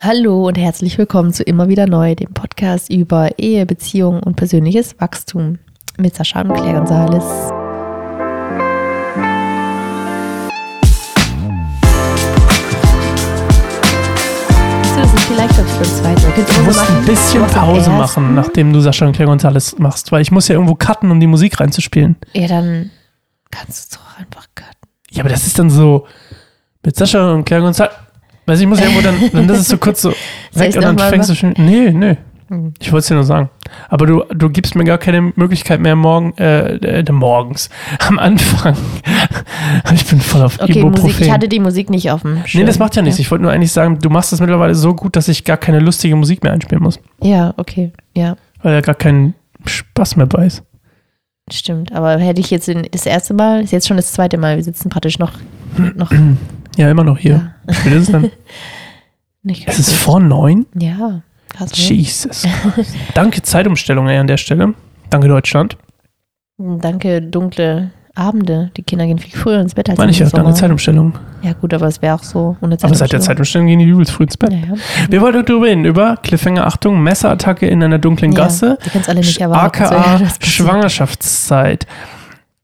Hallo und herzlich willkommen zu Immer wieder neu, dem Podcast über Ehe, Beziehung und persönliches Wachstum mit Sascha und Claire Gonzales. Das ist vielleicht den zweiten. Du musst ein bisschen Pause machen, nachdem du Sascha und Claire Gonzales machst, weil ich muss ja irgendwo cutten, um die Musik reinzuspielen. Ja, dann kannst du es doch einfach cutten. Ja, aber das ist dann so mit Sascha und Claire Gonzales. Weiß ich, muss ja irgendwo dann, dann das ist so kurz so weg und dann fängst du schon. Nee, nee. Hm. Ich wollte es dir nur sagen. Aber du, du gibst mir gar keine Möglichkeit mehr morgen, äh, äh morgens, am Anfang. ich bin voll auf okay, Ibuprofen. Musik, ich hatte die Musik nicht auf dem Schirm. Nee, das macht ja nichts. Ich wollte nur eigentlich sagen, du machst das mittlerweile so gut, dass ich gar keine lustige Musik mehr einspielen muss. Ja, okay, ja. Weil ja gar kein Spaß mehr bei ist. Stimmt, aber hätte ich jetzt das erste Mal, ist jetzt schon das zweite Mal, wir sitzen praktisch noch, noch ja, immer noch hier. Ja. Wie ist es denn? Es ist vor neun? Ja. Krass, ne? Jesus. Danke Zeitumstellung ey, an der Stelle. Danke Deutschland. Danke dunkle Abende. Die Kinder gehen viel früher ins Bett als Meine ich ja, danke Zeitumstellung. Ja gut, aber es wäre auch so ohne Zeitumstellung. Aber seit der Zeitumstellung gehen die übelst früh ins Bett. Ja, ja. Wir wollten darüber reden, über Cliffhanger, Achtung, Messerattacke in einer dunklen Gasse. Ja, die alle nicht erwarten. AKA Schwangerschaftszeit.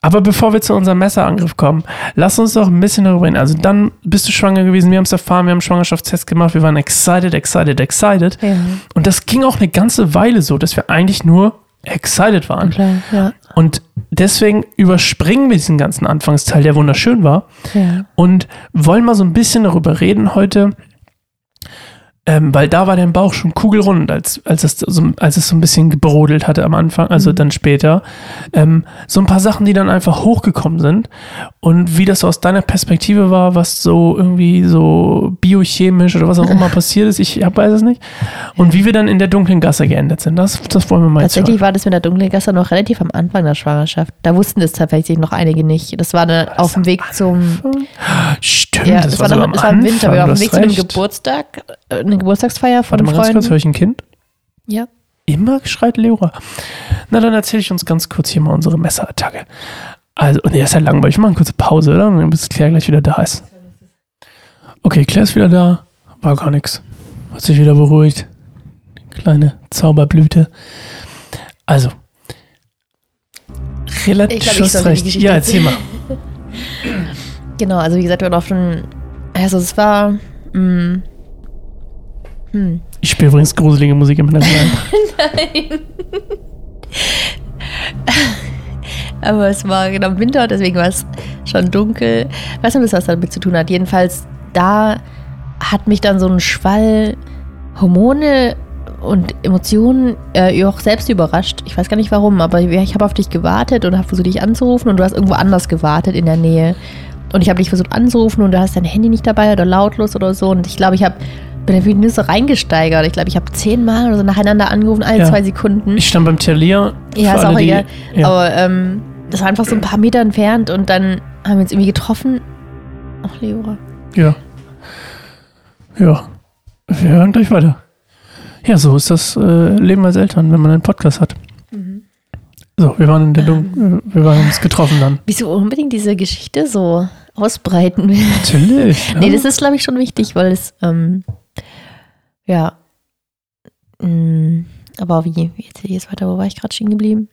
Aber bevor wir zu unserem Messerangriff kommen, lass uns doch ein bisschen darüber reden. Also dann bist du schwanger gewesen, wir haben es erfahren, wir haben einen Schwangerschaftstest gemacht, wir waren excited, excited, excited. Ja. Und das ging auch eine ganze Weile so, dass wir eigentlich nur excited waren. Okay, ja. Und deswegen überspringen wir diesen ganzen Anfangsteil, der wunderschön war. Ja. Und wollen mal so ein bisschen darüber reden heute, ähm, weil da war dein Bauch schon kugelrund, als, als, es so, als es so ein bisschen gebrodelt hatte am Anfang, also mhm. dann später. Ähm, so ein paar Sachen, die dann einfach hochgekommen sind. Und wie das so aus deiner Perspektive war, was so irgendwie so biochemisch oder was auch immer passiert ist, ich weiß es nicht. Und wie wir dann in der dunklen Gasse geendet sind, das, das wollen wir mal Tatsächlich war das mit der dunklen Gasse noch relativ am Anfang der Schwangerschaft. Da wussten das tatsächlich noch einige nicht. Das war dann auf dem Weg zum. Stimmt, ja, das, das war, war, so noch, das war im Winter. Wir waren auf dem Weg zu einem Geburtstag. Eine Geburtstagsfeier von Warte einem Freund. Ganz kurz, höre ich ein Kind? Ja. Immer schreit Leora. Na, dann erzähle ich uns ganz kurz hier mal unsere Messerattacke. Also, nee, ist ja langweilig. Ich mache eine kurze Pause, oder? Bis Claire gleich wieder da ist. Okay, Claire ist wieder da. War gar nichts. Hat sich wieder beruhigt. Kleine Zauberblüte. Also. Relativ. Ich glaub, ich ja, erzähl mal. genau, also wie gesagt, wir waren auf dem. Also, es war. Mh, mm, hm. Ich spiele übrigens gruselige Musik im Hintergrund. Nein. Aber es war genau Winter, deswegen war es schon dunkel. Ich weiß nicht, was damit zu tun hat. Jedenfalls, da hat mich dann so ein Schwall Hormone und Emotionen äh, auch selbst überrascht. Ich weiß gar nicht warum, aber ich habe auf dich gewartet und habe versucht, dich anzurufen und du hast irgendwo anders gewartet in der Nähe. Und ich habe dich versucht anzurufen und du hast dein Handy nicht dabei oder lautlos oder so. Und ich glaube, ich habe bin irgendwie nur so reingesteigert. Ich glaube, ich habe zehnmal oder so nacheinander angerufen, alle ja. zwei Sekunden. Ich stand beim Telier. Ja, ist auch die, egal. Ja. Aber ähm, das war einfach so ein paar Meter entfernt und dann haben wir uns irgendwie getroffen. Ach, Leora. Ja. Ja. Wir hören gleich weiter. Ja, so ist das äh, Leben als Eltern, wenn man einen Podcast hat. Mhm. So, wir waren in der Dun ähm. wir waren uns getroffen dann. Wieso unbedingt diese Geschichte so ausbreiten will? Natürlich. Ja. Nee, das ist, glaube ich, schon wichtig, weil es ähm, ja. Mhm. Aber wie? Wie erzähle ich jetzt weiter? Wo war ich gerade stehen geblieben?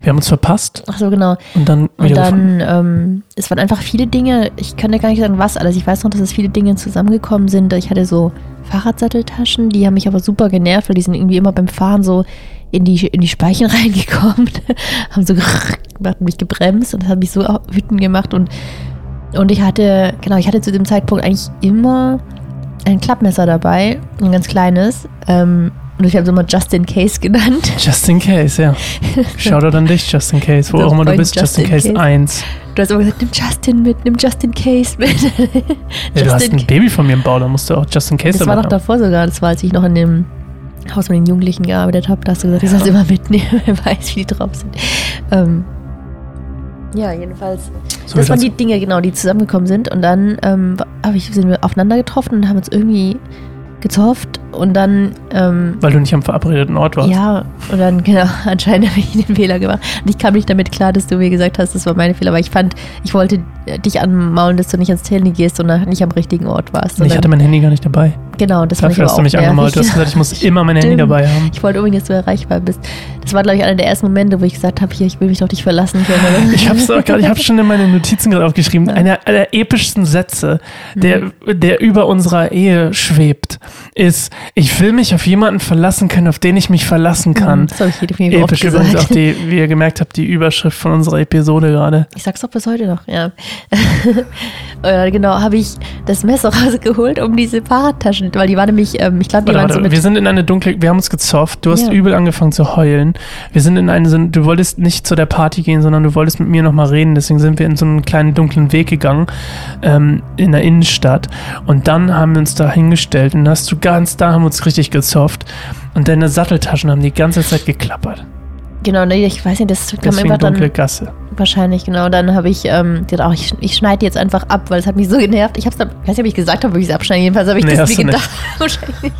Wir haben uns verpasst. Ach so, genau. Und dann Und dann, ähm, es waren einfach viele Dinge, ich kann dir gar nicht sagen, was alles. Ich weiß noch, dass es viele Dinge zusammengekommen sind. Ich hatte so Fahrradsatteltaschen, die haben mich aber super genervt, weil die sind irgendwie immer beim Fahren so in die, in die Speichen reingekommen, haben so gemacht, mich gebremst und das hat mich so wütend gemacht. Und, und ich hatte, genau, ich hatte zu dem Zeitpunkt eigentlich immer ein Klappmesser dabei, ein ganz kleines. Ähm, und ich habe es immer Just in Case genannt. Just in Case, ja. Shoutout an dich, Just in Case, wo auch immer du bist, Just, in, in Case, 1. Du hast immer gesagt, nimm Justin mit, nimm Just in Case mit. ja, du hast ein Baby von mir im Bau, da musst du auch Just in Case Das war noch davor sogar, das war, als ich noch in dem Haus mit den Jugendlichen gearbeitet habe, da hast du gesagt, ich soll es immer mitnehmen, wer weiß, wie die drauf sind. Ähm, ja, jedenfalls. So das waren die Dinge, genau, die zusammengekommen sind. Und dann ähm, ich, sind wir aufeinander getroffen und haben uns irgendwie gezofft und dann. Ähm, Weil du nicht am verabredeten Ort warst. Ja, und dann, genau, anscheinend habe ich den Fehler gemacht. Und ich kam nicht damit klar, dass du mir gesagt hast, das war mein Fehler, weil ich fand, ich wollte dich anmaulen, dass du nicht ans Handy gehst und nicht am richtigen Ort warst. Und ich hatte mein Handy gar nicht dabei. Genau, das Dafür hast du auch mich angemalt. Du hast gesagt, ich muss immer mein Handy dabei haben. Ich wollte unbedingt, dass du erreichbar bist. Das war, glaube ich, einer der ersten Momente, wo ich gesagt habe, hier, ich will mich doch nicht verlassen können. Ich habe es gerade, ich habe schon in meine Notizen gerade aufgeschrieben. Einer der epischsten Sätze, der, Mhm. der über unserer Ehe schwebt, ist: Ich will mich auf jemanden verlassen können, auf den ich mich verlassen kann. Das habe ich definitiv Episch übrigens auch die, wie ihr gemerkt habt, die Überschrift von unserer Episode gerade. Ich sag's doch bis heute noch, ja. äh, genau, habe ich das Messer rausgeholt, um diese Fahrradtaschen, weil die waren nämlich, ähm, ich glaube, die Warte, waren so mit wir sind in eine dunkle, wir haben uns gezofft, du hast Ja. übel angefangen zu heulen. Wir sind in eine, du wolltest nicht zu der Party gehen, sondern du wolltest mit mir nochmal reden, deswegen sind wir in so einen kleinen dunklen Weg gegangen, ähm, in der Innenstadt. Und dann haben wir uns da hingestellt und hast du ganz, da haben wir uns richtig gezofft. Und deine Satteltaschen haben die ganze Zeit geklappert. Genau, nee, ich weiß nicht, das kam Deswegen einfach dunkle dann Gasse. wahrscheinlich, genau. Dann habe ich ähm, gedacht, oh, ich, ich schneide die jetzt einfach ab, weil es hat mich so genervt. Ich hab's dann, ich weiß nicht, ob ich gesagt habe, ob ich sie abschneide. Jedenfalls habe ich Nee, das mir gedacht. Wahrscheinlich.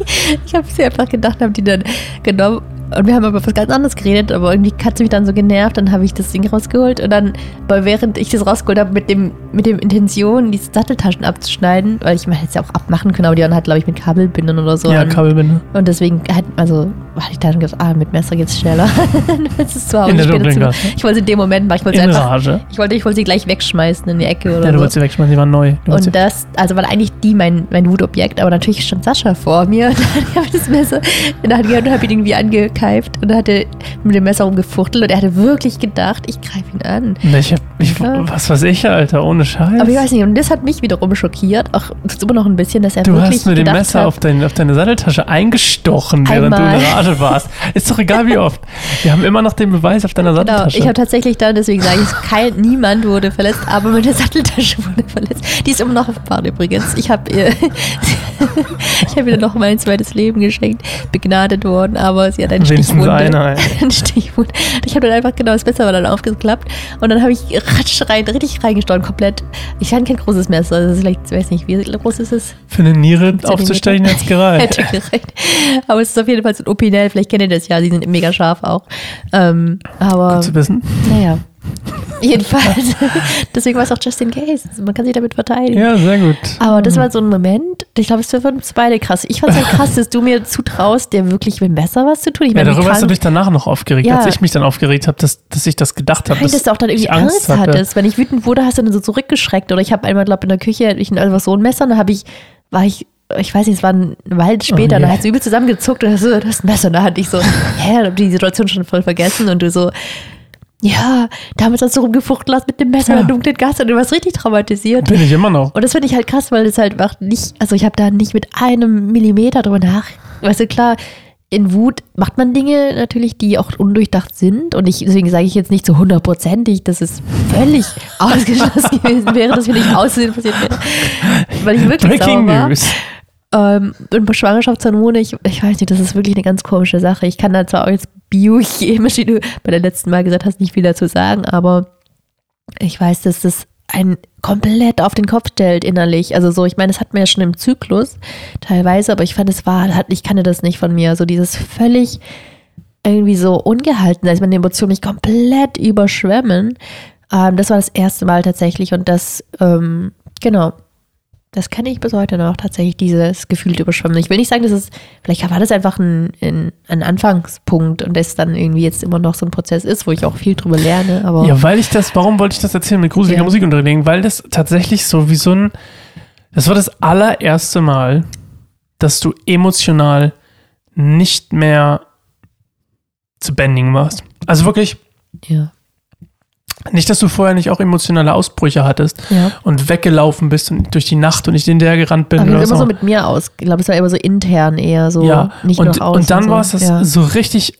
Ich habe sie einfach gedacht, habe die dann genommen. Und wir haben aber was ganz anderes geredet, aber irgendwie hat sie mich dann so genervt, dann habe ich das Ding rausgeholt und dann, weil während ich das rausgeholt habe, mit dem, mit dem Intention, die Satteltaschen abzuschneiden, weil ich man hätte es ja auch abmachen können, aber die waren halt, glaube ich, mit Kabelbindern oder so. ja, an. Kabelbinde. Und deswegen halt, also hatte ich dann gedacht, ah, mit Messer geht's schneller. das ist zwar auch In der später dunklen zu- Gasse. Ich wollte sie in dem Moment machen, ich wollte sie In einfach, Rage. ich wollte, ich wollte sie gleich wegschmeißen in die Ecke oder Ja, du so. wolltest sie wegschmeißen, sie waren neu. Du Und das, also war eigentlich die mein, mein Wutobjekt, aber natürlich stand Sascha vor mir und dann habe ich das Messer in der Hand gehabt und habe ihn irgendwie angekeift und hatte mit dem Messer rumgefuchtelt und er hatte wirklich gedacht, ich greife ihn an. ich hab, ich, was weiß ich, Alter, ohne Scheiß. Aber ich weiß nicht, und das hat mich wiederum schockiert, auch immer noch ein bisschen, dass er Du wirklich hast mit dem Messer hat, auf, dein, auf deine Satteltasche eingestochen, während Einmal. du in Rage warst. Ist doch egal wie oft. Wir haben immer noch den Beweis auf deiner Genau, Satteltasche. ich habe tatsächlich dann, deswegen sage ich, kein, niemand wurde verletzt, aber meine Satteltasche wurde verletzt. Die ist immer noch auf Bahn übrigens. Ich habe ihr, ich habe ihr noch mein zweites Leben geschenkt, begnadet worden, aber sie hat einen Wenigstens Stichwunde. einer, ey. Ein Stichwund. Ich habe dann einfach genau das Messer war dann aufgeklappt und dann habe ich ratsch rein, richtig reingestochen, komplett. Ich hatte kein großes Messer, das ist vielleicht, ich weiß nicht, wie groß ist es? Für eine Niere aufzustechen jetzt gereicht. Hätte gereicht. Aber es ist auf jeden Fall so ein Opinel, vielleicht kennt ihr das ja, die sind mega scharf auch. Ähm, aber Gut zu wissen. naja. Jedenfalls. Deswegen war es auch Justin Case. Man kann sich damit verteidigen. Ja, sehr gut. Aber das war so ein Moment, ich glaube, es war für uns beide krass. Ich fand es halt krass, dass du mir zutraust, der wirklich mit dem Messer was zu tun. Ich Ja, meine, darüber hast du dich danach noch aufgeregt, Ja. als ich mich dann aufgeregt habe, dass, dass ich das gedacht habe. Nein, dass du auch dann irgendwie ich Angst, hatte. hattest. Wenn ich wütend wurde, hast du dann so zurückgeschreckt. Oder ich habe einmal, glaube in der Küche, ich einfach so ein Messer, und dann habe ich, war ich, ich weiß nicht, es war ein Wald später, Oh, da hat sie übel zusammengezuckt und hast so, ein Messer. Und da hatte ich so, hä, hab die Situation schon voll vergessen und du so, ja, damals hast du rumgefuchtelt hast mit dem Messer Ja. der dunklen Gasse und du warst richtig traumatisiert. Bin ich immer noch. Und das finde ich halt krass, weil das halt einfach nicht, also ich habe da nicht mit einem Millimeter drüber nach. Weißt du, klar, in Wut macht man Dinge natürlich, die auch undurchdacht sind. Und ich, deswegen sage ich jetzt nicht so hundertprozentig, dass es völlig ausgeschlossen gewesen wäre, dass mir nicht aussehen passiert wäre. Weil ich wirklich Breaking sauer war. News. Ähm, und bei Schwangerschaftshormone, ich, ich weiß nicht, das ist wirklich eine ganz komische Sache. Ich kann da zwar auch jetzt biochemisch, wie du bei der letzten Mal gesagt hast, nicht viel dazu sagen, aber ich weiß, dass das einen komplett auf den Kopf stellt innerlich. Also so, ich meine, das hat man ja schon im Zyklus teilweise, aber ich fand, es war, ich kannte das nicht von mir. So dieses völlig irgendwie so ungehalten, als meine Emotionen mich komplett überschwemmen. Ähm, das war das erste Mal tatsächlich und das, ähm, genau, das kenne ich bis heute noch, tatsächlich dieses gefühlte Überschwemmen. Ich will nicht sagen, dass es, vielleicht war das einfach ein, ein, ein Anfangspunkt und das dann irgendwie jetzt immer noch so ein Prozess ist, wo ich auch viel drüber lerne, aber Ja, weil ich das, warum wollte ich das erzählen mit gruseliger Ja. Musik unterlegen? Weil das tatsächlich so wie so ein, das war das allererste Mal, dass du emotional nicht mehr zu bändigen warst. Also wirklich, ja. Nicht, dass du vorher nicht auch emotionale Ausbrüche hattest ja. und weggelaufen bist und durch die Nacht und nicht hinterher gerannt bin. Aber oder das immer so mit mir aus. Ich glaube, es war immer so intern eher so, ja, nicht und, nur und dann so. war es das ja. so richtig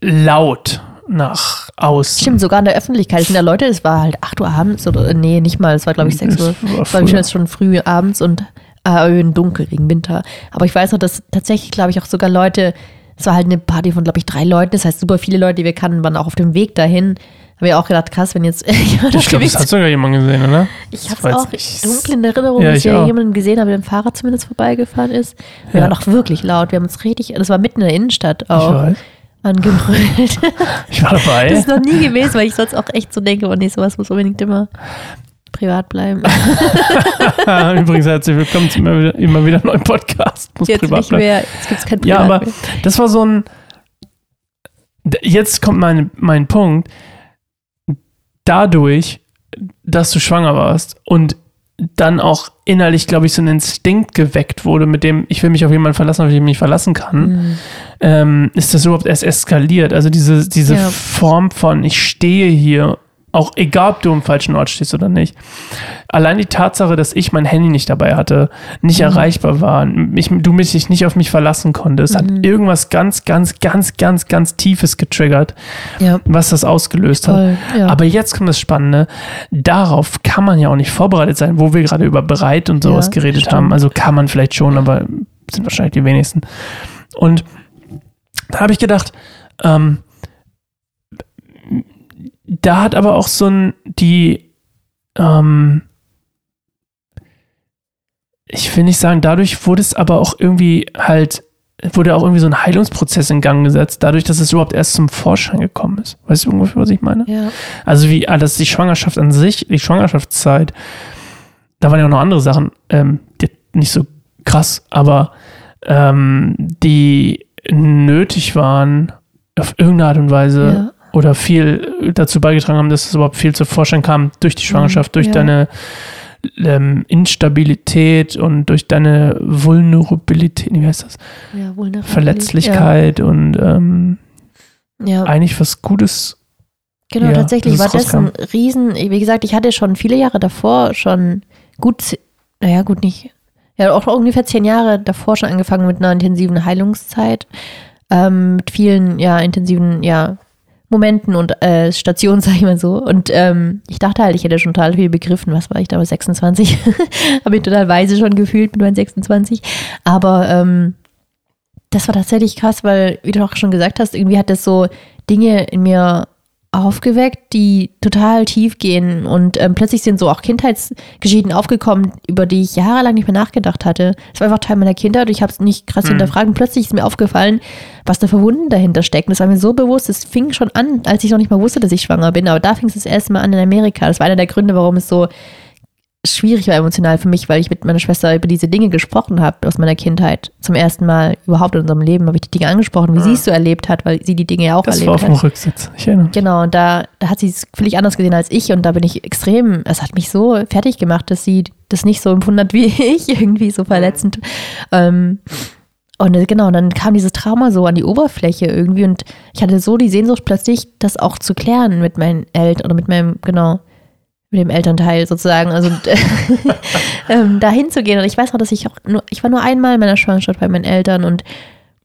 laut nach außen. Stimmt, sogar in der Öffentlichkeit. Es sind ja Leute, es war halt 8 Uhr abends oder, nee, nicht mal, es war glaube ich 6 Uhr. War Es war früher. schon, früh abends und äh, in dunkel wegen Winter. Aber ich weiß noch, dass tatsächlich, glaube ich, auch sogar Leute, es war halt eine Party von, glaube ich, drei Leuten. Das heißt, super viele Leute, die wir kannten, waren auch auf dem Weg dahin. Haben wir auch gedacht, krass, wenn jetzt jemand Ich glaube, das hat sogar jemand gesehen, oder? Ich habe es auch dunkel in Erinnerung, Ja, dass ich jemanden gesehen haben, der dem Fahrrad zumindest vorbeigefahren ist. Wir Ja. waren auch wirklich laut. Wir haben uns richtig, das war mitten in der Innenstadt Ich auch, weiß. angebrüllt. Ich war dabei. Das ist noch nie gewesen, weil ich sonst auch echt so denke, oh nee, sowas muss unbedingt immer privat bleiben. Übrigens herzlich willkommen zu immer wieder, immer wieder neuen Podcast. Muss jetzt privat nicht bleiben. mehr, jetzt gibt es kein Privat Ja, aber mehr. das war so ein, jetzt kommt mein, mein Punkt, dadurch, dass du schwanger warst und dann auch innerlich, glaube ich, so ein Instinkt geweckt wurde, mit dem ich will mich auf jemanden verlassen, auf den ich mich verlassen kann, mhm. ähm, ist das überhaupt erst eskaliert. Also diese, diese ja. Form von ich stehe hier auch egal, ob du im falschen Ort stehst oder nicht. Allein die Tatsache, dass ich mein Handy nicht dabei hatte, nicht mhm. erreichbar war, mich, du mich nicht auf mich verlassen konntest, mhm. hat irgendwas ganz, ganz, ganz, ganz, ganz Tiefes getriggert, ja. was das ausgelöst Toll, hat. Ja. Aber jetzt kommt das Spannende. Darauf kann man ja auch nicht vorbereitet sein, wo wir gerade über bereit und sowas ja, geredet stimmt. haben. Also kann man vielleicht schon, aber sind wahrscheinlich die wenigsten. Und da habe ich gedacht, ähm, da hat aber auch so ein, die, ähm, ich will nicht sagen, dadurch wurde es aber auch irgendwie halt, wurde auch irgendwie so ein Heilungsprozess in Gang gesetzt, dadurch, dass es überhaupt erst zum Vorschein gekommen ist. Weißt du ungefähr, was ich meine? Ja. Also wie, ah, dass die Schwangerschaft an sich, die Schwangerschaftszeit, da waren ja auch noch andere Sachen, ähm, die nicht so krass, aber ähm, die nötig waren, auf irgendeine Art und Weise, ja oder viel dazu beigetragen haben, dass es überhaupt viel zu Vorschein kam durch die Schwangerschaft, durch ja. deine ähm, Instabilität und durch deine Vulnerabilität, wie heißt das? Ja, Verletzlichkeit ja. und ähm, ja. eigentlich was Gutes. Genau, tatsächlich war das ein Riesen, wie gesagt, ich hatte schon viele Jahre davor schon gut, naja, gut nicht, ja, auch ungefähr zehn Jahre davor schon angefangen mit einer intensiven Heilungszeit, ähm, mit vielen, ja, intensiven, ja, Momenten und äh, Stationen, sag ich mal so. Und ähm, ich dachte halt, ich hätte schon total viel begriffen. Was war ich damals? 26? Habe ich total weise schon gefühlt mit meinen 26. Aber ähm, das war tatsächlich krass, weil, wie du auch schon gesagt hast, irgendwie hat das so Dinge in mir aufgeweckt, die total tief gehen und ähm, plötzlich sind so auch Kindheitsgeschichten aufgekommen, über die ich jahrelang nicht mehr nachgedacht hatte. Es war einfach Teil meiner Kindheit und ich habe es nicht krass mhm. hinterfragt und plötzlich ist mir aufgefallen, was da für Wunden dahinter stecken. Das war mir so bewusst, es fing schon an, als ich noch nicht mal wusste, dass ich schwanger bin, aber da fing es das erste Mal an in Amerika. Das war einer der Gründe, warum es so schwierig war emotional für mich, weil ich mit meiner Schwester über diese Dinge gesprochen habe aus meiner Kindheit. Zum ersten Mal überhaupt in unserem Leben habe ich die Dinge angesprochen, wie ja. sie es so erlebt hat, weil sie die Dinge ja auch das erlebt hat. Das war auf dem Rücksitz, ich erinnere mich. Genau, und da, da hat sie es völlig anders gesehen als ich und da bin ich extrem, es hat mich so fertig gemacht, dass sie das nicht so empfunden hat wie ich, irgendwie so verletzend. Ähm, und äh, genau, dann kam dieses Trauma so an die Oberfläche irgendwie und ich hatte so die Sehnsucht plötzlich, das auch zu klären mit meinen Eltern oder mit meinem, genau, mit dem Elternteil sozusagen, also ähm, dahin zu gehen. Und ich weiß noch, dass ich auch nur, ich war nur einmal in meiner Schwangerschaft bei meinen Eltern und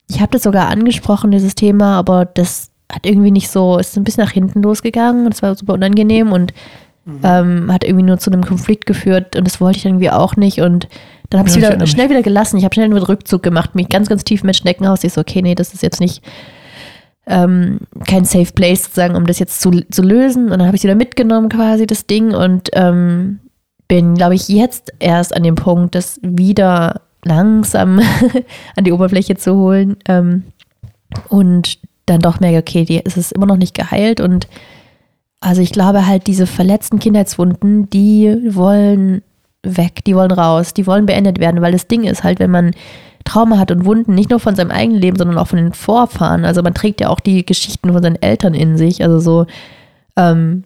ich habe das sogar angesprochen, dieses Thema, aber das hat irgendwie nicht so, ist ein bisschen nach hinten losgegangen und es war super unangenehm und mhm. ähm, hat irgendwie nur zu einem Konflikt geführt und das wollte ich irgendwie auch nicht und dann habe ich es wieder schnell wieder gelassen. Ich habe schnell einen Rückzug gemacht, mich ganz, ganz tief mit Schneckenhaus. Ich so, okay, nee, das ist jetzt nicht ähm, kein Safe Place sozusagen, um das jetzt zu, zu lösen. Und dann habe ich sie wieder mitgenommen, quasi das Ding, und ähm, bin, glaube ich, jetzt erst an dem Punkt, das wieder langsam an die Oberfläche zu holen. Ähm, und dann doch merke, okay, die, es ist immer noch nicht geheilt. Und also ich glaube halt, diese verletzten Kindheitswunden, die wollen weg, die wollen raus, die wollen beendet werden, weil das Ding ist halt, wenn man Trauma hat und Wunden, nicht nur von seinem eigenen Leben, sondern auch von den Vorfahren. Also man trägt ja auch die Geschichten von seinen Eltern in sich. Also so, ähm,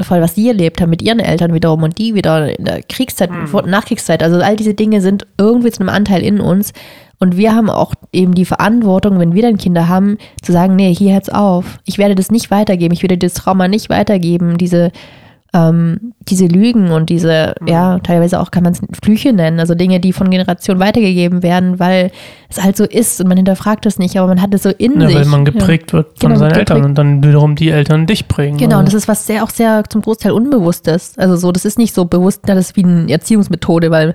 vor allem was sie erlebt haben mit ihren Eltern wiederum und die wieder in der Kriegszeit, mhm. Nachkriegszeit. Also all diese Dinge sind irgendwie zu einem Anteil in uns. Und wir haben auch eben die Verantwortung, wenn wir dann Kinder haben, zu sagen, nee, hier hört's auf. Ich werde das nicht weitergeben. Ich werde das Trauma nicht weitergeben. Diese ähm, diese Lügen und diese, mhm. ja, teilweise auch kann man es Flüche nennen, also Dinge, die von Generation weitergegeben werden, weil es halt so ist und man hinterfragt es nicht, aber man hat es so in ja, sich. Weil man geprägt ja. wird von genau, seinen Eltern und dann wiederum die Eltern dich prägen. Genau, also. und das ist was sehr, auch sehr zum Großteil Unbewusstes. Also so, das ist nicht so bewusst, das ist wie eine Erziehungsmethode, weil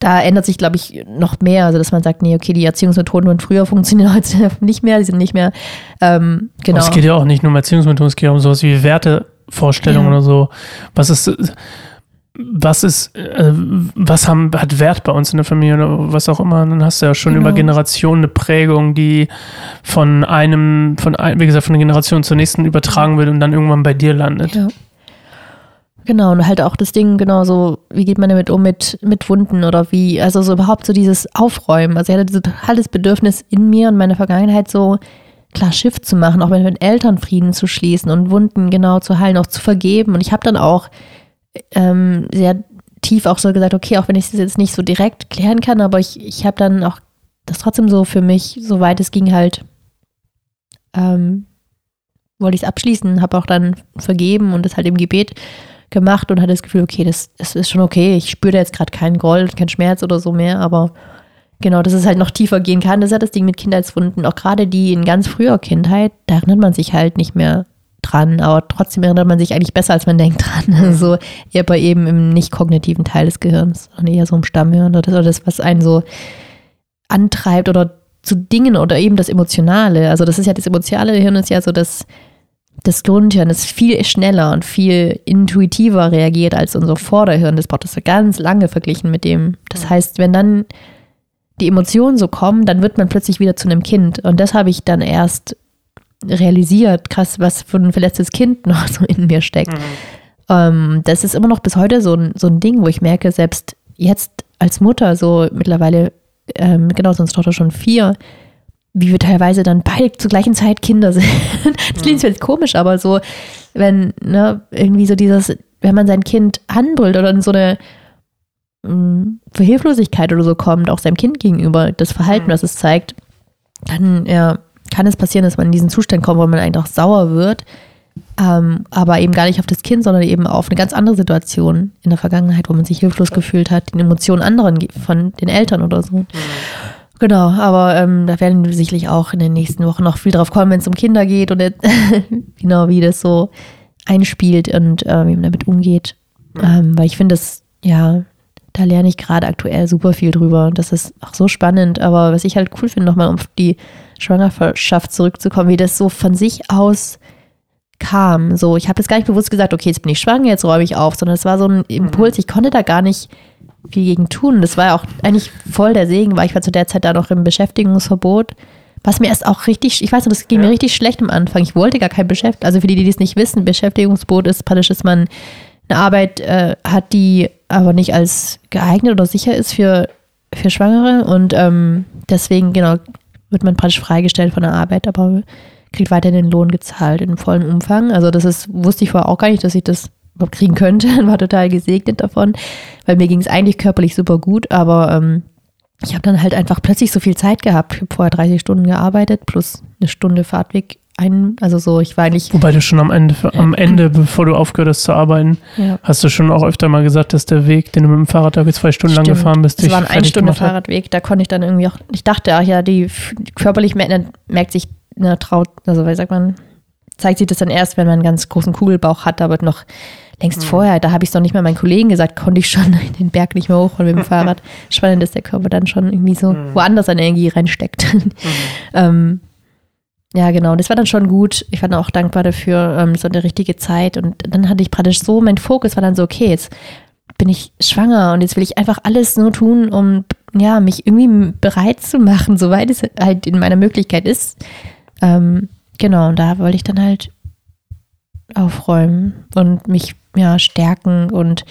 da ändert sich, glaube ich, noch mehr. Also, dass man sagt, nee, okay, die Erziehungsmethoden von früher funktionieren heute nicht mehr, die sind nicht mehr, ähm, genau. Aber es geht ja auch nicht nur um Erziehungsmethoden, es geht auch um sowas wie Werte, Vorstellung ja. oder so. Was ist, was ist, äh, was haben, hat Wert bei uns in der Familie oder was auch immer. Dann hast du ja schon genau. über Generationen eine Prägung, die von einem, von, wie gesagt, von der Generation zur nächsten übertragen wird und dann irgendwann bei dir landet. Ja. Genau, und halt auch das Ding, genau so, wie geht man damit um mit, mit Wunden oder wie, also so überhaupt so dieses Aufräumen. Also ich hatte so total das Bedürfnis in mir und meiner Vergangenheit so klar Schiff zu machen, auch mit Eltern Frieden zu schließen und Wunden genau zu heilen, auch zu vergeben. Und ich habe dann auch ähm, sehr tief auch so gesagt, okay, auch wenn ich das jetzt nicht so direkt klären kann, aber ich, ich habe dann auch das trotzdem so für mich, soweit es ging, halt ähm, wollte ich es abschließen, habe auch dann vergeben und das halt im Gebet gemacht und hatte das Gefühl, okay, das, das ist schon okay. Ich spüre da jetzt gerade keinen Gold, keinen Schmerz oder so mehr, aber genau, dass es halt noch tiefer gehen kann. Das ist ja das Ding mit Kindheitswunden. Auch gerade die in ganz früher Kindheit, da erinnert man sich halt nicht mehr dran, aber trotzdem erinnert man sich eigentlich besser, als man denkt dran. Also eher bei eben im nicht kognitiven Teil des Gehirns, sondern eher so im Stammhirn oder das, oder das, was einen so antreibt oder zu Dingen oder eben das Emotionale. Also das ist ja das emotionale Hirn ist ja so das das Grundhirn ist viel schneller und viel intuitiver reagiert als unser Vorderhirn. Das braucht das ganz lange verglichen mit dem. Das heißt, wenn dann die Emotionen so kommen, dann wird man plötzlich wieder zu einem Kind. Und das habe ich dann erst realisiert, krass, was für ein verletztes Kind noch so in mir steckt. Mhm. Ähm, das ist immer noch bis heute so ein, so ein Ding, wo ich merke, selbst jetzt als Mutter, so mittlerweile, ähm, genau, sonst Tochter schon vier, wie wir teilweise dann beide zur gleichen Zeit Kinder sind. Das klingt jetzt komisch, aber so, wenn, ne, irgendwie so dieses, wenn man sein Kind anbrüllt oder in so eine mh, mm, Verhilflosigkeit oder so kommt, auch seinem Kind gegenüber, das Verhalten, das es zeigt, dann ja, kann es passieren, dass man in diesen Zustand kommt, wo man einfach sauer wird, ähm, aber eben gar nicht auf das Kind, sondern eben auf eine ganz andere Situation in der Vergangenheit, wo man sich hilflos gefühlt hat, den Emotionen anderen von den Eltern oder so. Mhm. Genau, aber ähm, da werden wir sicherlich auch in den nächsten Wochen noch viel drauf kommen, wenn es um Kinder geht und genau wie das so einspielt und äh, wie man damit umgeht. Ähm, weil ich finde, das, ja, da lerne ich gerade aktuell super viel drüber. Das ist auch so spannend. Aber was ich halt cool finde, nochmal um die Schwangerschaft zurückzukommen, wie das so von sich aus kam. So, ich habe das gar nicht bewusst gesagt, okay, jetzt bin ich schwanger, jetzt räume ich auf, sondern es war so ein Impuls. Ich konnte da gar nicht viel gegen tun. Das war ja auch eigentlich voll der Segen, weil ich war zu der Zeit da noch im Beschäftigungsverbot. Was mir erst auch richtig, ich weiß nicht, das ging mir richtig schlecht am Anfang. Ich wollte gar kein Beschäftigung. Also für die, die es nicht wissen, Beschäftigungsverbot ist praktisch, dass man eine Arbeit äh, hat, die aber nicht als geeignet oder sicher ist für, für Schwangere. Und ähm, deswegen, genau, wird man praktisch freigestellt von der Arbeit, aber kriegt weiter den Lohn gezahlt in vollem Umfang. Also das ist, wusste ich vorher auch gar nicht, dass ich das überhaupt kriegen könnte war total gesegnet davon, weil mir ging es eigentlich körperlich super gut, aber ähm, ich habe dann halt einfach plötzlich so viel Zeit gehabt. Ich habe vorher 30 Stunden gearbeitet plus eine Stunde Fahrtweg ein, also so, ich war eigentlich. Wobei du schon am Ende, am Ende, bevor du aufgehört hast zu arbeiten, ja. hast du schon auch öfter mal gesagt, dass der Weg, den du mit dem Fahrrad da zwei Stunden Stimmt. lang gefahren bist, dich Das war ein Stunde Fahrradweg, da konnte ich dann irgendwie auch, ich dachte, ach ja, die körperlich merkt, merkt sich, ne, traut, also wie sagt man, zeigt sich das dann erst, wenn man einen ganz großen Kugelbauch hat, aber noch längst mhm. vorher, da habe ich es noch nicht mal meinen Kollegen gesagt, konnte ich schon den Berg nicht mehr hochholen mit dem Fahrrad. Spannend, dass der Körper dann schon irgendwie so mhm. woanders seine Energie reinsteckt. Mhm. ähm, ja, genau. Das war dann schon gut. Ich war dann auch dankbar dafür, ähm, so eine richtige Zeit. Und dann hatte ich praktisch so, mein Fokus war dann so, okay, jetzt bin ich schwanger und jetzt will ich einfach alles nur tun, um ja, mich irgendwie bereit zu machen, soweit es halt in meiner Möglichkeit ist. Ähm, genau, und da wollte ich dann halt aufräumen und mich ja, stärken. Und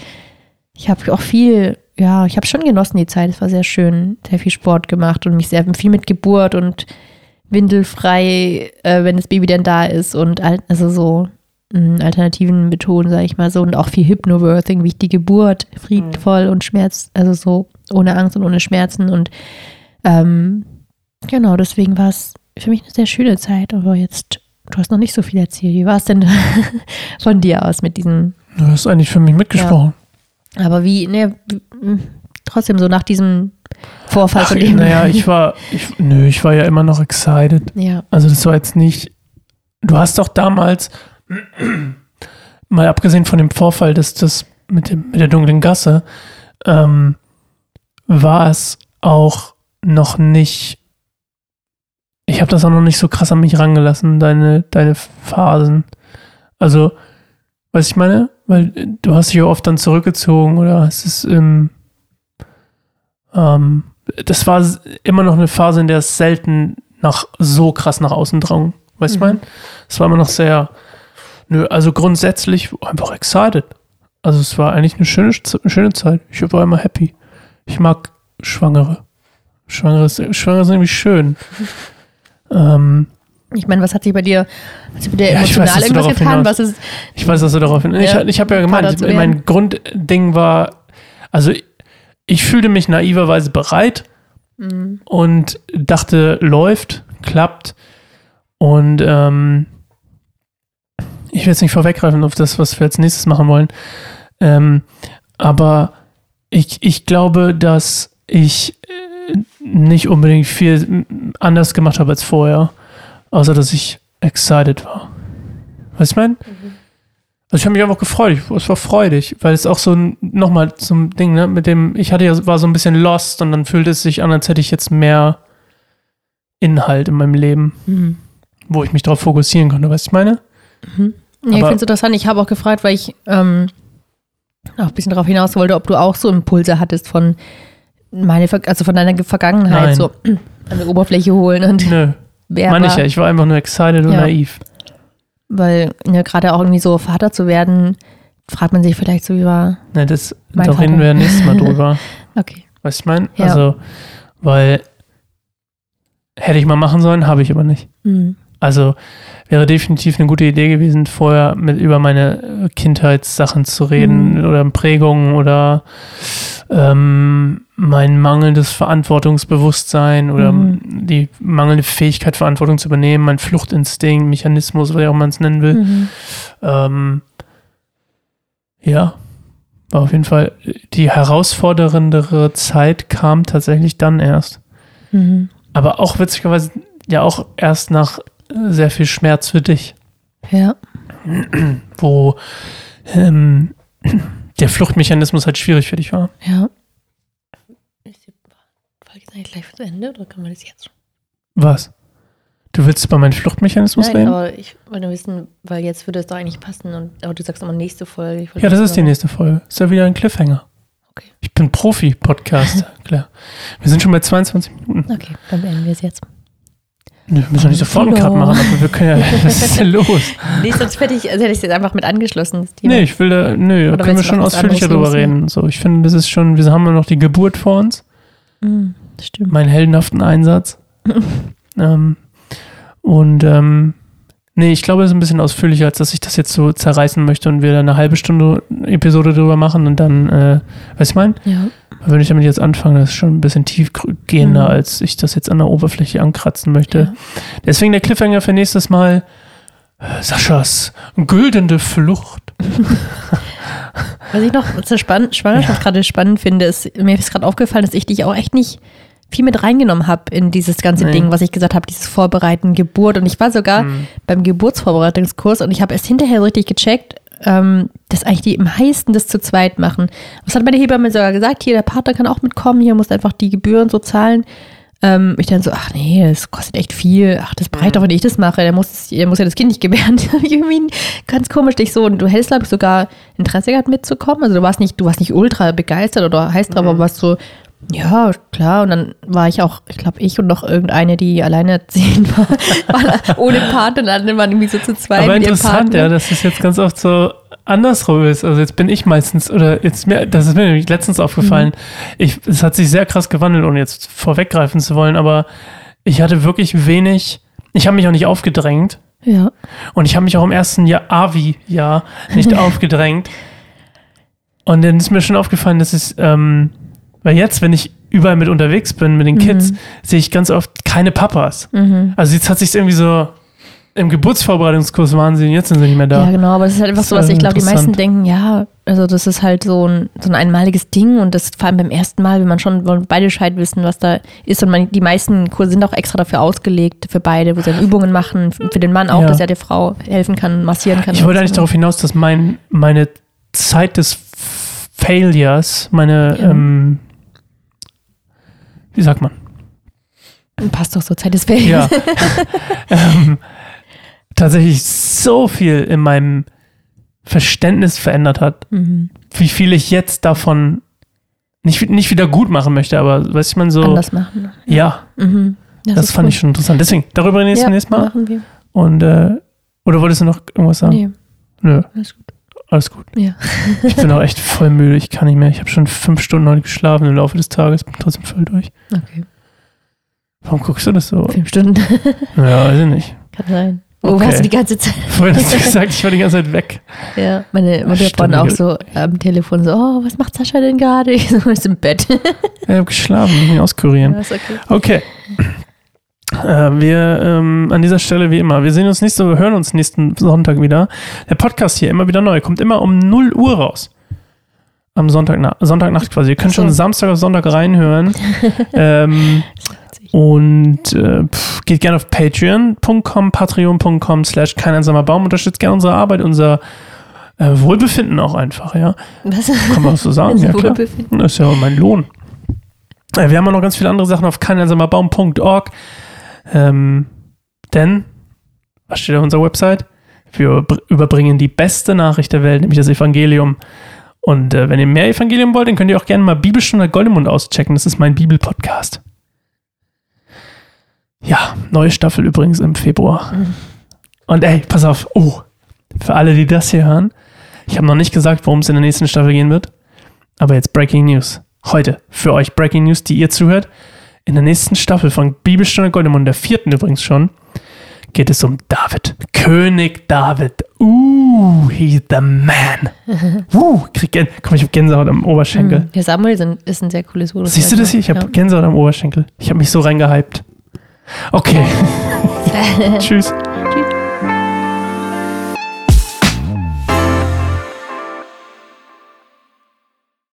ich habe auch viel, ja, ich habe schon genossen die Zeit. Es war sehr schön, sehr viel Sport gemacht und mich sehr viel mit Geburt und windelfrei, äh, wenn das Baby dann da ist und also so mh, alternativen Methoden, sage ich mal so, und auch viel Hypnobirthing, wie ich die Geburt friedvoll mhm. und Schmerz, also so ohne Angst und ohne Schmerzen und ähm, genau, deswegen war es für mich eine sehr schöne Zeit, aber jetzt, du hast noch nicht so viel erzählt. Wie war es denn von dir aus mit diesem Du hast eigentlich für mich mitgesprochen. Ja. Aber wie, ne, trotzdem so nach diesem Vorfall Ach, dem. Naja, ich war, ich, nö, ich war ja immer noch excited. Ja. Also das war jetzt nicht, du hast doch damals, mal abgesehen von dem Vorfall, dass das mit, dem, mit der dunklen Gasse, ähm, war es auch noch nicht, ich habe das auch noch nicht so krass an mich rangelassen, deine, deine Phasen. Also, was ich meine? Weil du hast dich ja oft dann zurückgezogen oder es ist ähm, das war immer noch eine Phase, in der es selten nach so krass nach außen drang. Weißt du, mhm. ich meine? Es war immer noch sehr, nö, also grundsätzlich einfach excited. also es war eigentlich eine schöne, schöne Zeit. Ich war immer happy. Ich mag Schwangere. Schwangere, Schwangere sind irgendwie schön. ähm, ich meine, was hat sich bei dir, hat sich bei dir ja, emotional weiß, irgendwas getan? Was ist, ich weiß, dass du darauf hin. Ja, ich, ich habe ja gemeint, mein Grundding war, also ich, fühlte mich naiverweise bereit mhm. und dachte, läuft, klappt. Und ähm, ich will jetzt nicht vorweggreifen auf das, was wir als nächstes machen wollen. Ähm, aber ich, ich glaube, dass ich äh, nicht unbedingt viel anders gemacht habe als vorher. Außer, dass ich excited war. Was ich meine? Mhm. Also ich habe mich einfach gefreut. Es war freudig, weil es auch so nochmal zum Ding, ne, mit dem, ich hatte ja, war so ein bisschen lost und dann fühlte es sich an, als hätte ich jetzt mehr Inhalt in meinem Leben, mhm. wo ich mich darauf fokussieren konnte. Weißt du, ich meine? Mhm. Ja, ich finde es interessant. Ich habe auch gefragt, weil ich ähm, auch ein bisschen darauf hinaus wollte, ob du auch so Impulse hattest von meine, also von deiner Vergangenheit, Nein. so an der Oberfläche holen und Nö. Meine ich ja, ich war einfach nur excited und ja. naiv. Weil ja, gerade auch irgendwie so Vater zu werden, fragt man sich vielleicht so über. Ne, das da reden wir nächstes Mal drüber. okay. Weißt du, ich meine? Ja. Also, weil hätte ich mal machen sollen, habe ich aber nicht. Mhm. Also wäre definitiv eine gute Idee gewesen, vorher mit über meine Kindheitssachen zu reden mhm. oder Prägungen oder ähm, mein mangelndes Verantwortungsbewusstsein oder mhm. die mangelnde Fähigkeit, Verantwortung zu übernehmen, mein Fluchtinstinkt, Mechanismus, wie auch man es nennen will. Mhm. Ähm, ja, war auf jeden Fall die herausforderndere Zeit kam tatsächlich dann erst. Mhm. Aber auch witzigerweise ja auch erst nach sehr viel Schmerz für dich. Ja. Wo ähm, der Fluchtmechanismus halt schwierig für dich war. Ja. Ist die Folge eigentlich gleich zu Ende oder kann man das jetzt? Was? Du willst über meinen Fluchtmechanismus Nein, reden? aber ich wollte wissen, weil jetzt würde es doch eigentlich passen. Und, aber du sagst immer nächste Folge. Ja, das ist die nächste Folge. Ist ja wieder ein Cliffhanger. Okay. Ich bin Profi-Podcast, klar. Wir sind schon bei 22 Minuten. Okay, dann beenden wir es jetzt. Wir müssen doch nicht sofort einen Cut machen, aber wir können ja, was ist denn los? Nee, sonst hätte ich, also hätte ich es jetzt einfach mit angeschlossen. Das Nee, ich will da, nö, da können wir schon ausführlicher drüber reden. So, ich finde, das ist schon, wir haben ja noch die Geburt vor uns. Mm, stimmt. Meinen heldenhaften Einsatz. ähm, und, ähm, nee, ich glaube, es ist ein bisschen ausführlicher, als dass ich das jetzt so zerreißen möchte und wir dann eine halbe Stunde Episode drüber machen und dann, äh, weißt du, ich meine? Ja. Wenn ich damit jetzt anfange, das ist schon ein bisschen tiefgehender, mhm. als ich das jetzt an der Oberfläche ankratzen möchte. Ja. Deswegen der Cliffhanger für nächstes Mal. Saschas güldende Flucht. Was ich noch zur Spann Schwangerschaft ja. gerade spannend finde, ist, mir ist gerade aufgefallen, dass ich dich auch echt nicht viel mit reingenommen habe in dieses ganze nee. Ding, was ich gesagt habe, dieses Vorbereiten, Geburt. Und ich war sogar mhm. beim Geburtsvorbereitungskurs und ich habe erst hinterher so richtig gecheckt, ähm, dass eigentlich die im meisten das zu zweit machen. Was hat meine Hebamme sogar gesagt? Hier, der Partner kann auch mitkommen, hier muss einfach die Gebühren so zahlen. Ähm, ich dann so, ach nee, das kostet echt viel. Ach, das braucht doch, wenn ich das mache. Der muss, der muss ja das Kind nicht gebären. Irgendwie ganz komisch dich so. Und du hättest, glaube ich, sogar Interesse gehabt mitzukommen. Also du warst nicht, du warst nicht ultra begeistert oder heißt drauf, mhm. aber warst so, ja, klar. Und dann war ich auch, ich glaube, ich und noch irgendeine, die alleinerziehend war, war ohne Partner. Und dann waren irgendwie so zu zweit. Aber interessant, ja, dass es jetzt ganz oft so andersrum ist. Also jetzt bin ich meistens, oder jetzt mir, das ist mir nämlich letztens aufgefallen. Mhm. Ich, es hat sich sehr krass gewandelt, ohne jetzt vorweggreifen zu wollen, aber ich hatte wirklich wenig, ich habe mich auch nicht aufgedrängt. Ja. Und ich habe mich auch im ersten Jahr, AVI-Jahr, nicht aufgedrängt. Und dann ist mir schon aufgefallen, dass es, ähm, weil jetzt, wenn ich überall mit unterwegs bin, mit den Kids, mhm. sehe ich ganz oft keine Papas. Mhm. Also jetzt hat sich irgendwie so im Geburtsvorbereitungskurs waren sie und jetzt sind sie nicht mehr da. Ja, genau, aber das ist halt einfach so, was ich glaube, die meisten denken, ja, also das ist halt so ein, so ein einmaliges Ding und das vor allem beim ersten Mal, wenn man schon beide Bescheid wissen, was da ist und man, die meisten Kurse sind auch extra dafür ausgelegt, für beide, wo sie dann Übungen machen, für den Mann auch, ja. dass er der Frau helfen kann, massieren kann. Ich wollte eigentlich so. darauf hinaus, dass mein, meine Zeit des Failures, meine, ja. ähm, wie sagt man? Passt doch so, Zeit des Failures. Ja. ähm, tatsächlich so viel in meinem Verständnis verändert hat, mhm. wie viel ich jetzt davon nicht, nicht wieder gut machen möchte, aber weiß ich man so. Anders machen. Ja. ja. Mhm. Das, das fand gut. ich schon interessant. Deswegen, darüber nächstes, ja, nächstes Mal. Machen wir. Und, äh, oder wolltest du noch irgendwas sagen? Nee. Nö. Alles gut. Alles gut. Ja. Ich bin auch echt voll müde. Ich kann nicht mehr. Ich habe schon fünf Stunden heute geschlafen im Laufe des Tages. Bin trotzdem voll durch. Okay. Warum guckst du das so? Fünf Stunden. Ja, weiß ich nicht. Kann sein. Wo Okay. warst du die ganze Zeit? Vorhin hast du gesagt, ich war die ganze Zeit weg. Ja, meine Mutter war auch so am Telefon so, oh, was macht Sascha denn gerade? Ich so, ist im Bett. Ich habe geschlafen, ich bin auskurieren. Ja, okay. Okay. Äh, wir ähm, an dieser Stelle wie immer. Wir sehen uns nächste, wir hören uns nächsten Sonntag wieder. Der Podcast hier immer wieder neu, kommt immer um 0 Uhr raus. Am Sonntag, Sonntagnacht quasi. Ihr könnt so. schon Samstag auf Sonntag reinhören. ähm, und äh, pff, geht gerne auf patreon.com, patreon.com slash kein einsamer Baum. Unterstützt gerne unsere Arbeit, unser äh, Wohlbefinden auch einfach, ja. Was? Kann man so sagen? Ja, klar. Das ist ja mein Lohn. Äh, Wir haben auch noch ganz viele andere Sachen auf keineinsamerbaum.org. Ähm, denn, was steht auf unserer Website? Wir überbr- überbringen die beste Nachricht der Welt, nämlich das Evangelium. Und äh, wenn ihr mehr Evangelium wollt, dann könnt ihr auch gerne mal Bibelstunde Goldemund auschecken. Das ist mein Bibelpodcast. Ja, neue Staffel übrigens im Februar. Und ey, pass auf. Oh, für alle, die das hier hören. Ich habe noch nicht gesagt, worum es in der nächsten Staffel gehen wird. Aber jetzt Breaking News. Heute für euch Breaking News, die ihr zuhört. In der nächsten Staffel von Bibelstunde Goldemund, der vierten übrigens schon, geht es um David. König David. Uh, he's the man. Uh, krieg Gän Komm, ich hab Gänsehaut am Oberschenkel. Mhm. Der Samuel ist ein, ist ein sehr cooles Foto. Siehst du das hier? Ich habe Ja. Gänsehaut am Oberschenkel. Ich habe mich so reingehypt. Okay. Tschüss.